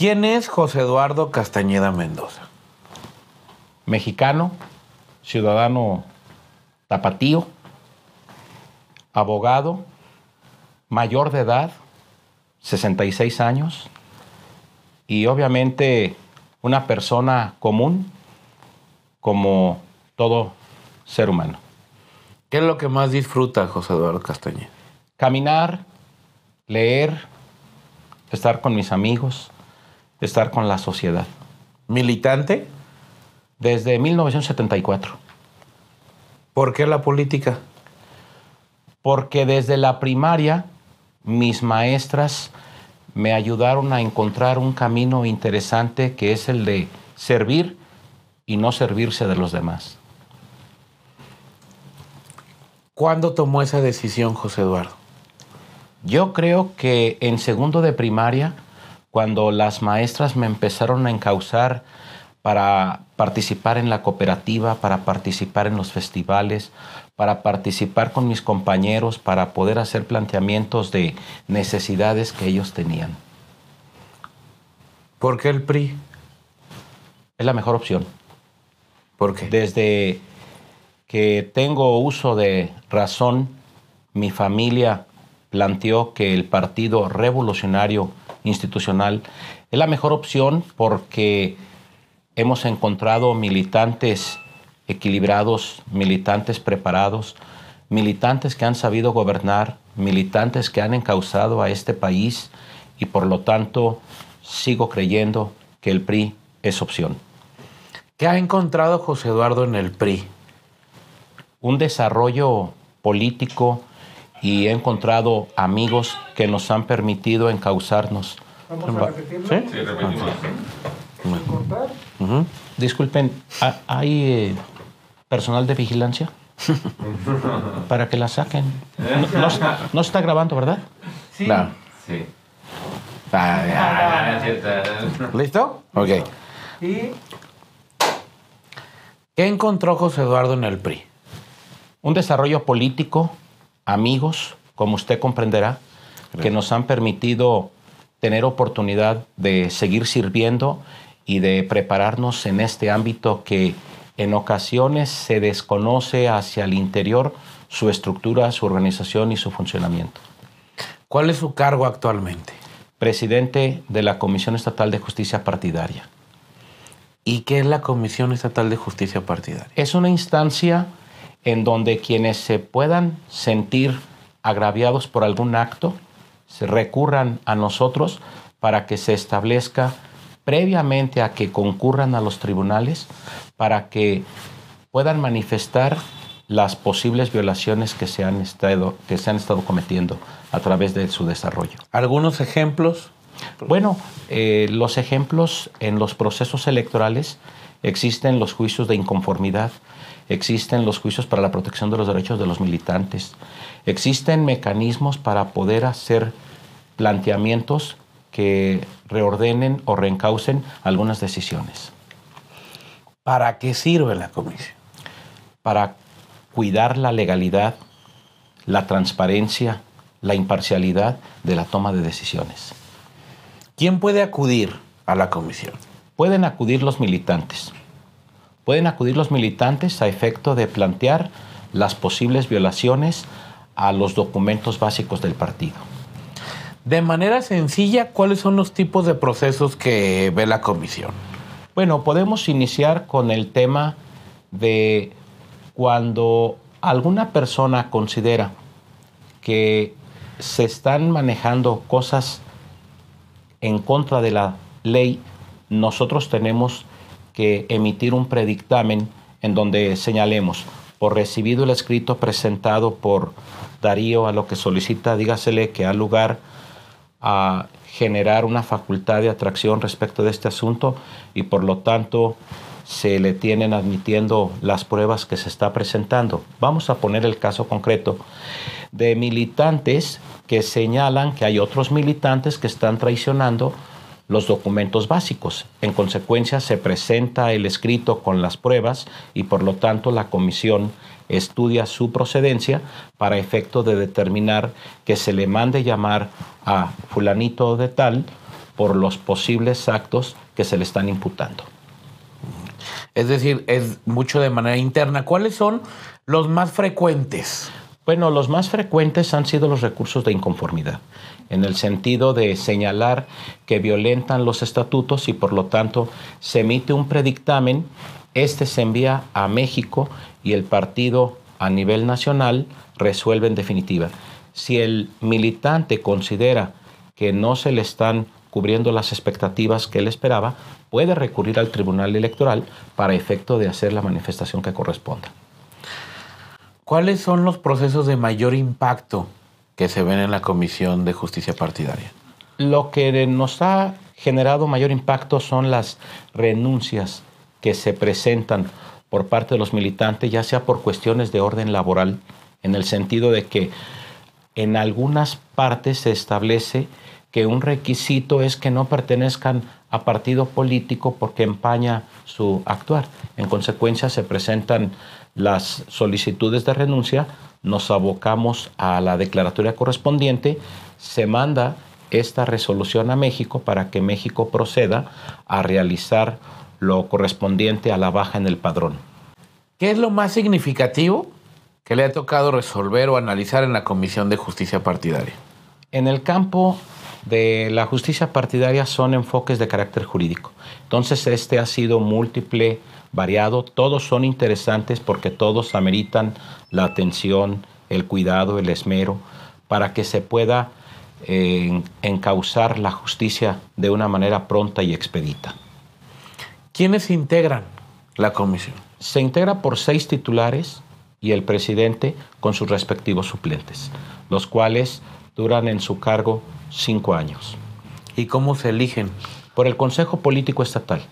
¿Quién es José Eduardo Castañeda Mendoza? Mexicano, ciudadano tapatío, abogado, mayor de edad, 66 años, y obviamente una persona común como todo ser humano. ¿Qué es lo que más disfruta José Eduardo Castañeda? Caminar, leer, estar con mis amigos, estar con la sociedad. ¿Militante? Desde 1974. ¿Por qué la política? Porque desde la primaria mis maestras me ayudaron a encontrar un camino interesante que es el de servir y no servirse de los demás. ¿Cuándo tomó esa decisión José Eduardo? Yo creo que en segundo de primaria, cuando las maestras me empezaron a encauzar para participar en la cooperativa, para participar en los festivales, para participar con mis compañeros, para poder hacer planteamientos de necesidades que ellos tenían. ¿Por qué el PRI? Es la mejor opción. ¿Por qué? Desde que tengo uso de razón, mi familia planteó que el Partido Revolucionario Institucional es la mejor opción porque hemos encontrado militantes equilibrados, militantes preparados, militantes que han sabido gobernar, militantes que han encauzado a este país y por lo tanto sigo creyendo que el PRI es opción. ¿Qué ha encontrado José Eduardo en el PRI? Un desarrollo político y he encontrado amigos que nos han permitido encauzarnos. ¿Vamos a repetirlo? ¿Sí? Sí, repetimos. Disculpen, ¿ha- ¿hay eh, personal de vigilancia? Para que la saquen. No, no- no está grabando, ¿verdad? Sí. Sí. Ah, ya. ¿Listo? Ok. Y ¿Qué encontró José Eduardo en el PRI? Un desarrollo político, amigos, como usted comprenderá, que nos han permitido tener oportunidad de seguir sirviendo y de prepararnos en este ámbito que en ocasiones se desconoce hacia el interior su estructura, su organización y su funcionamiento. ¿Cuál es su cargo actualmente? Presidente de la Comisión Estatal de Justicia Partidaria. ¿Y qué es la Comisión Estatal de Justicia Partidaria? Es una instancia en donde quienes se puedan sentir agraviados por algún acto se recurran a nosotros para que se establezca previamente a que concurran a los tribunales para que puedan manifestar las posibles violaciones que se han estado, que se han estado cometiendo a través de su desarrollo. ¿Algunos ejemplos? Bueno, eh, los ejemplos en los procesos electorales existen los juicios de inconformidad, existen los juicios para la protección de los derechos de los militantes, existen mecanismos para poder hacer planteamientos que reordenen o reencaucen algunas decisiones, ¿Para qué sirve la comisión? para cuidar la legalidad, la transparencia, la imparcialidad de la toma de decisiones. ¿Quién puede acudir a la comisión? Pueden acudir los militantes. Pueden acudir los militantes a efecto de plantear las posibles violaciones a los documentos básicos del partido. De manera sencilla, ¿cuáles son los tipos de procesos que ve la comisión? Bueno, podemos iniciar con el tema de cuando alguna persona considera que se están manejando cosas en contra de la ley, nosotros tenemos que emitir un predictamen en donde señalemos por recibido el escrito presentado por Darío a lo que solicita, dígasele que ha lugar a generar una facultad de atracción respecto de este asunto y por lo tanto se le tienen admitiendo las pruebas que se está presentando. Vamos a poner el caso concreto de militantes que señalan que hay otros militantes que están traicionando los documentos básicos. En consecuencia, se presenta el escrito con las pruebas y por lo tanto la comisión estudia su procedencia para efecto de determinar que se le mande llamar a fulanito de tal por los posibles actos que se le están imputando. Es decir, es mucho de manera interna. ¿Cuáles son los más frecuentes? Bueno, los más frecuentes han sido los recursos de inconformidad, en el sentido de señalar que violentan los estatutos y por lo tanto se emite un predictamen, este se envía a México y el partido a nivel nacional resuelve en definitiva. Si el militante considera que no se le están cubriendo las expectativas que él esperaba, puede recurrir al Tribunal Electoral para efecto de hacer la manifestación que corresponda. ¿Cuáles son los procesos de mayor impacto que se ven en la Comisión de Justicia Partidaria? Lo que nos ha generado mayor impacto son las renuncias que se presentan por parte de los militantes, ya sea por cuestiones de orden laboral, en el sentido de que en algunas partes se establece que un requisito es que no pertenezcan a partido político porque empaña su actuar. En consecuencia se presentan las solicitudes de renuncia, nos abocamos a la declaratoria correspondiente, se manda esta resolución a México para que México proceda a realizar lo correspondiente a la baja en el padrón. ¿Qué es lo más significativo que le ha tocado resolver o analizar en la Comisión de Justicia Partidaria? En el campo de la justicia partidaria son enfoques de carácter jurídico. Entonces este ha sido múltiple, variado, todos son interesantes porque todos ameritan la atención, el cuidado, el esmero, para que se pueda eh, encauzar la justicia de una manera pronta y expedita. ¿Quiénes integran la comisión? Se integra por seis titulares y el presidente con sus respectivos suplentes, los cuales duran en su cargo cinco años. ¿Y cómo se eligen? Por el Consejo Político Estatal.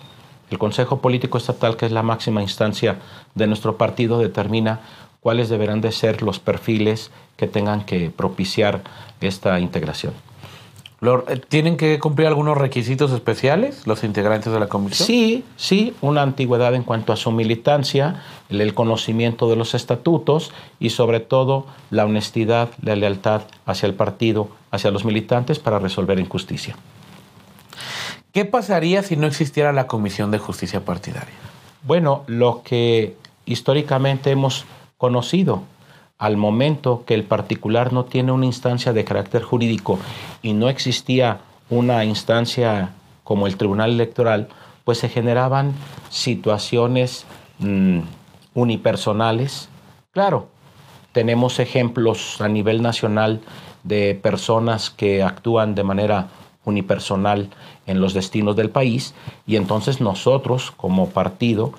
El Consejo Político Estatal, que es la máxima instancia de nuestro partido, determina cuáles deberán de ser los perfiles que tengan que propiciar esta integración. Eh, ¿Tienen que cumplir algunos requisitos especiales los integrantes de la comisión? Sí, sí, una antigüedad en cuanto a su militancia, el conocimiento de los estatutos y sobre todo la honestidad, la lealtad hacia el partido, hacia los militantes para resolver injusticia. ¿Qué pasaría si no existiera la Comisión de Justicia Partidaria? Bueno, lo que históricamente hemos conocido, al momento que el particular no tiene una instancia de carácter jurídico y no existía una instancia como el Tribunal Electoral, pues se generaban situaciones mm, unipersonales. Claro, tenemos ejemplos a nivel nacional de personas que actúan de manera unipersonal en los destinos del país y entonces nosotros como partido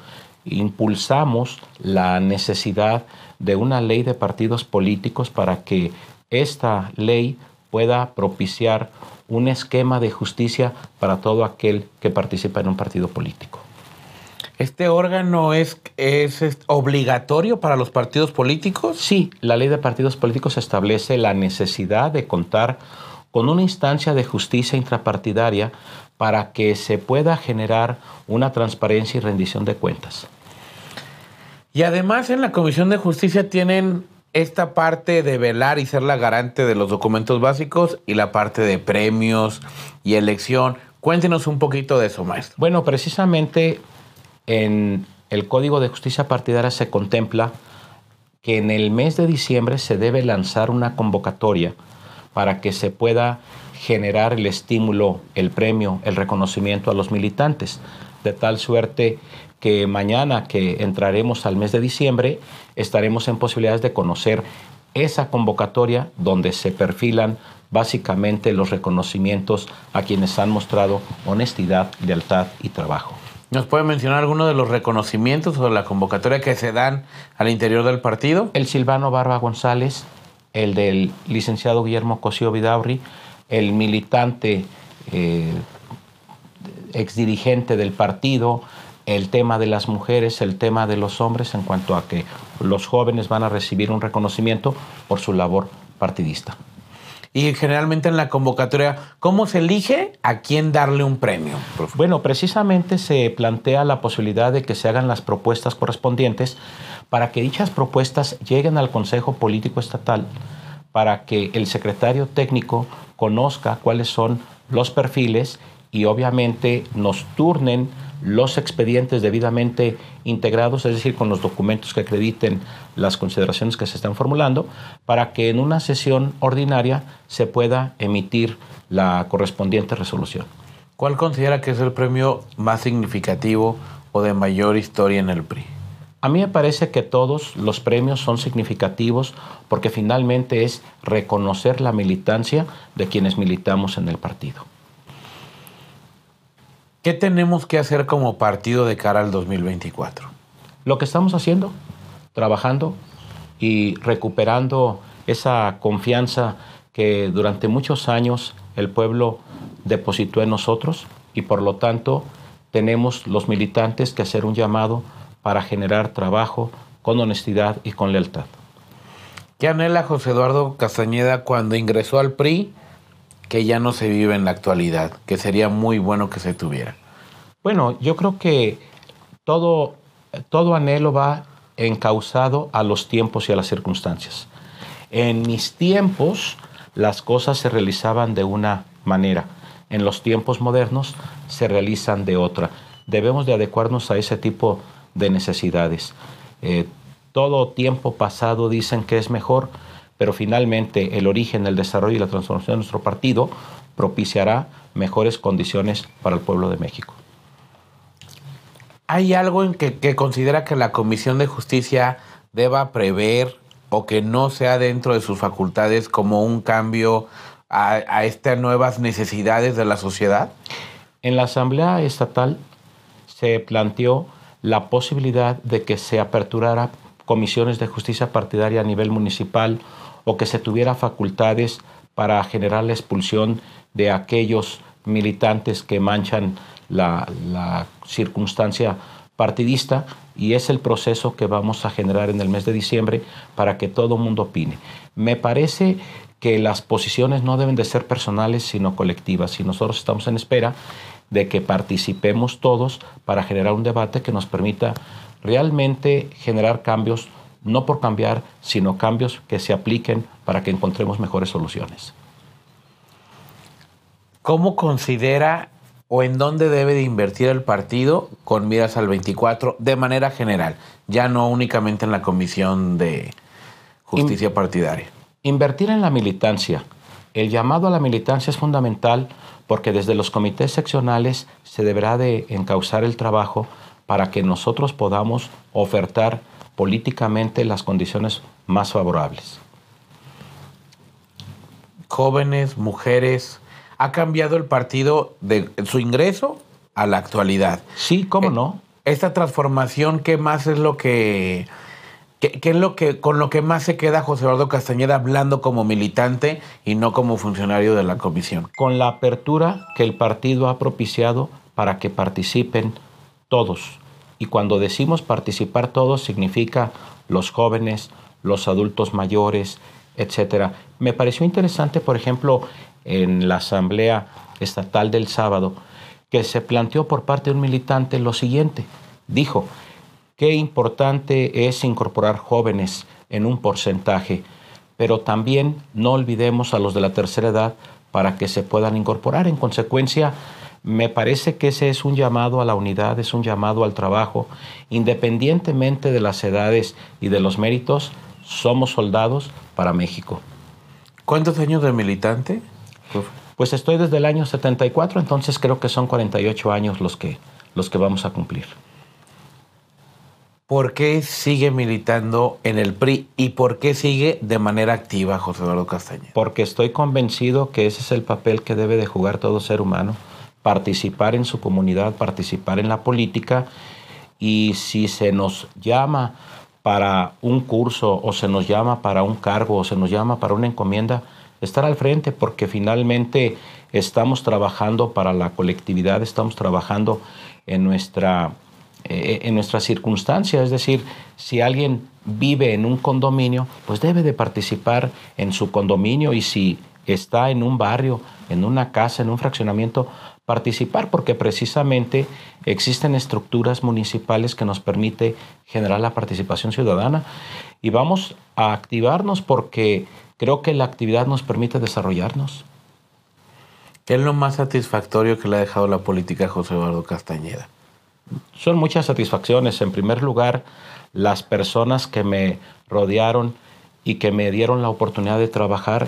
impulsamos la necesidad de una ley de partidos políticos para que esta ley pueda propiciar un esquema de justicia para todo aquel que participa en un partido político. ¿Este órgano es, es, obligatorio para los partidos políticos? Sí, la ley de partidos políticos establece la necesidad de contar con una instancia de justicia intrapartidaria para que se pueda generar una transparencia y rendición de cuentas. Y además en la Comisión de Justicia tienen esta parte de velar y ser la garante de los documentos básicos y la parte de premios y elección. Cuéntenos un poquito de eso, maestro. Bueno, precisamente en el Código de Justicia Partidaria se contempla que en el mes de diciembre se debe lanzar una convocatoria para que se pueda generar el estímulo, el premio, el reconocimiento a los militantes, de tal suerte que mañana que entraremos al mes de diciembre estaremos en posibilidades de conocer esa convocatoria donde se perfilan básicamente los reconocimientos a quienes han mostrado honestidad, lealtad y trabajo. ¿Nos puede mencionar alguno de los reconocimientos o de la convocatoria que se dan al interior del partido? El Silvano Barba González, el del licenciado Guillermo Cosío Vidaurri, el militante eh, exdirigente del partido, el tema de las mujeres, el tema de los hombres en cuanto a que los jóvenes van a recibir un reconocimiento por su labor partidista. Y generalmente en la convocatoria, ¿cómo se elige a quién darle un premio? Bueno, precisamente se plantea la posibilidad de que se hagan las propuestas correspondientes para que dichas propuestas lleguen al Consejo Político Estatal, para que el secretario técnico conozca cuáles son los perfiles y obviamente nos turnen los expedientes debidamente integrados, es decir, con los documentos que acrediten las consideraciones que se están formulando, para que en una sesión ordinaria se pueda emitir la correspondiente resolución. ¿Cuál considera que es el premio más significativo o de mayor historia en el PRI? A mí me parece que todos los premios son significativos porque finalmente es reconocer la militancia de quienes militamos en el partido. ¿Qué tenemos que hacer como partido de cara al 2024? Lo que estamos haciendo, trabajando y recuperando esa confianza que durante muchos años el pueblo depositó en nosotros y por lo tanto tenemos los militantes que hacer un llamado para generar trabajo con honestidad y con lealtad. ¿Qué anhela José Eduardo Castañeda cuando ingresó al PRI que ya no se vive en la actualidad, que sería muy bueno que se tuviera? Bueno, yo creo que todo, todo anhelo va encausado a los tiempos y a las circunstancias. En mis tiempos las cosas se realizaban de una manera, en los tiempos modernos se realizan de otra. Debemos de adecuarnos a ese tipo de necesidades. Eh, todo tiempo pasado dicen que es mejor, pero finalmente el origen, el desarrollo y la transformación de nuestro partido propiciará mejores condiciones para el pueblo de México. ¿Hay algo en que, que considera que la Comisión de Justicia deba prever o que no sea dentro de sus facultades como un cambio a, a estas nuevas necesidades de la sociedad? En la Asamblea Estatal se planteó la posibilidad de que se aperturara comisiones de justicia partidaria a nivel municipal o que se tuviera facultades para generar la expulsión de aquellos militantes que manchan la, circunstancia partidista y es el proceso que vamos a generar en el mes de diciembre para que todo el mundo opine. Me parece que las posiciones no deben de ser personales sino colectivas y nosotros estamos en espera de que participemos todos para generar un debate que nos permita realmente generar cambios, no por cambiar, sino cambios que se apliquen para que encontremos mejores soluciones. ¿Cómo considera o en dónde debe de invertir el partido con miras al 24 de manera general, ya no únicamente en la comisión de justicia In partidaria? Invertir en la militancia. El llamado a la militancia es fundamental porque desde los comités seccionales se deberá de encauzar el trabajo para que nosotros podamos ofertar políticamente las condiciones más favorables. Jóvenes, mujeres, ¿ha cambiado el partido de su ingreso a la actualidad? Sí, ¿cómo no? Esta transformación, ¿qué más es lo que ¿Qué, ¿Qué, es lo que con lo que más se queda José Eduardo Castañeda hablando como militante y no como funcionario de la comisión? Con la apertura que el partido ha propiciado para que participen todos. Y cuando decimos participar todos significa los jóvenes, los adultos mayores, etcétera. Me pareció interesante, por ejemplo, en la asamblea estatal del sábado, que se planteó por parte de un militante lo siguiente. Dijo, Qué importante es incorporar jóvenes en un porcentaje, pero también no olvidemos a los de la tercera edad para que se puedan incorporar. En consecuencia, me parece que ese es un llamado a la unidad, es un llamado al trabajo. Independientemente de las edades y de los méritos, somos soldados para México. ¿Cuántos años de militante? Pues estoy desde el año 74, entonces creo que son 48 años los que, los que vamos a cumplir. ¿Por qué sigue militando en el PRI y por qué sigue de manera activa José Eduardo Castañeda? Porque estoy convencido que ese es el papel que debe de jugar todo ser humano, participar en su comunidad, participar en la política y si se nos llama para un curso o se nos llama para un cargo o se nos llama para una encomienda, estar al frente porque finalmente estamos trabajando para la colectividad, estamos trabajando en nuestra eh, en nuestras circunstancias. Es decir, si alguien vive en un condominio, pues debe de participar en su condominio y si está en un barrio, en una casa, en un fraccionamiento, participar porque precisamente existen estructuras municipales que nos permite generar la participación ciudadana y vamos a activarnos porque creo que la actividad nos permite desarrollarnos. ¿Qué es lo más satisfactorio que le ha dejado la política a José Eduardo Castañeda? Son muchas satisfacciones. En primer lugar, las personas que me rodearon y que me dieron la oportunidad de trabajar,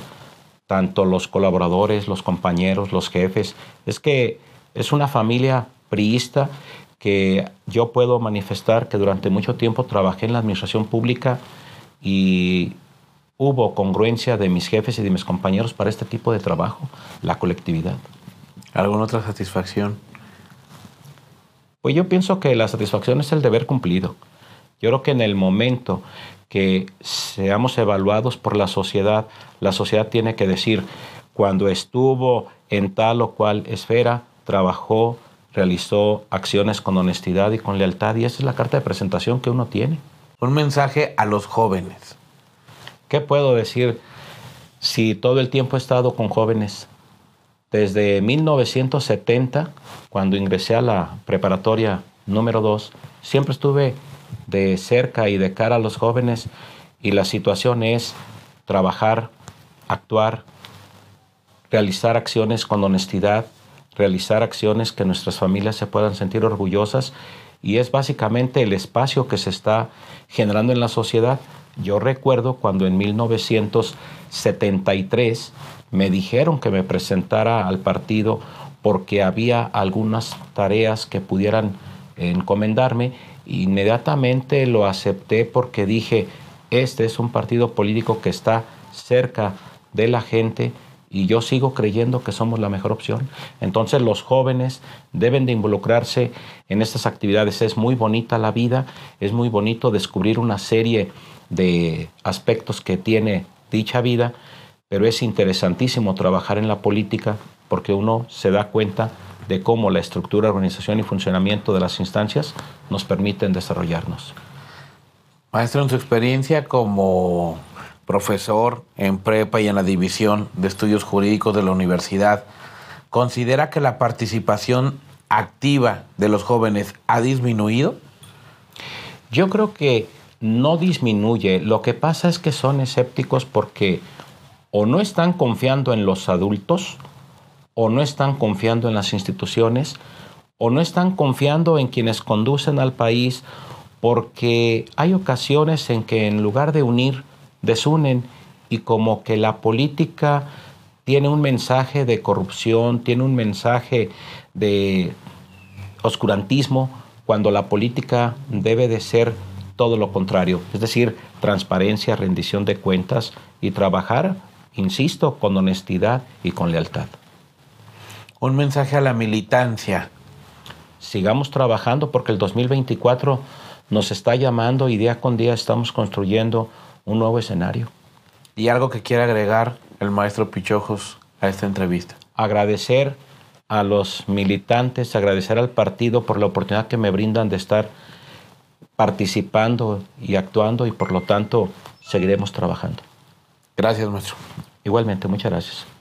tanto los colaboradores, los compañeros, los jefes. Es que es una familia priista que yo puedo manifestar que durante mucho tiempo trabajé en la administración pública y hubo congruencia de mis jefes y de mis compañeros para este tipo de trabajo, la colectividad. ¿Alguna otra satisfacción? Pues yo pienso que la satisfacción es el deber cumplido. Yo creo que en el momento que seamos evaluados por la sociedad, la sociedad tiene que decir, cuando estuvo en tal o cual esfera, trabajó, realizó acciones con honestidad y con lealtad, y esa es la carta de presentación que uno tiene. Un mensaje a los jóvenes. ¿Qué puedo decir si todo el tiempo he estado con jóvenes? Desde 1970, cuando ingresé a la preparatoria número 2, siempre estuve de cerca y de cara a los jóvenes y la situación es trabajar, actuar, realizar acciones con honestidad, realizar acciones que nuestras familias se puedan sentir orgullosas y es básicamente el espacio que se está generando en la sociedad. Yo recuerdo cuando en 1973 me dijeron que me presentara al partido porque había algunas tareas que pudieran encomendarme Inmediatamente lo acepté porque dije, este es un partido político que está cerca de la gente y yo sigo creyendo que somos la mejor opción. Entonces los jóvenes deben de involucrarse en estas actividades. Es muy bonita la vida, es muy bonito descubrir una serie de aspectos que tiene dicha vida, pero es interesantísimo trabajar en la política porque uno se da cuenta de cómo la estructura, organización y funcionamiento de las instancias nos permiten desarrollarnos. Maestro, en su experiencia como profesor en prepa y en la división de estudios jurídicos de la universidad, ¿considera que la participación activa de los jóvenes ha disminuido? Yo creo que no disminuye. Lo que pasa es que son escépticos porque o no están confiando en los adultos, o no están confiando en las instituciones o no están confiando en quienes conducen al país porque hay ocasiones en que en lugar de unir, desunen y como que la política tiene un mensaje de corrupción, tiene un mensaje de oscurantismo, cuando la política debe de ser todo lo contrario, es decir, transparencia, rendición de cuentas y trabajar, insisto, con honestidad y con lealtad un mensaje a la militancia. Sigamos trabajando porque el 2024 nos está llamando y día con día estamos construyendo un nuevo escenario. ¿Y algo que quiera agregar el maestro Pichojos a esta entrevista? Agradecer a los militantes, agradecer al partido por la oportunidad que me brindan de estar participando y actuando y por lo tanto seguiremos trabajando. Gracias, maestro. Igualmente, muchas gracias.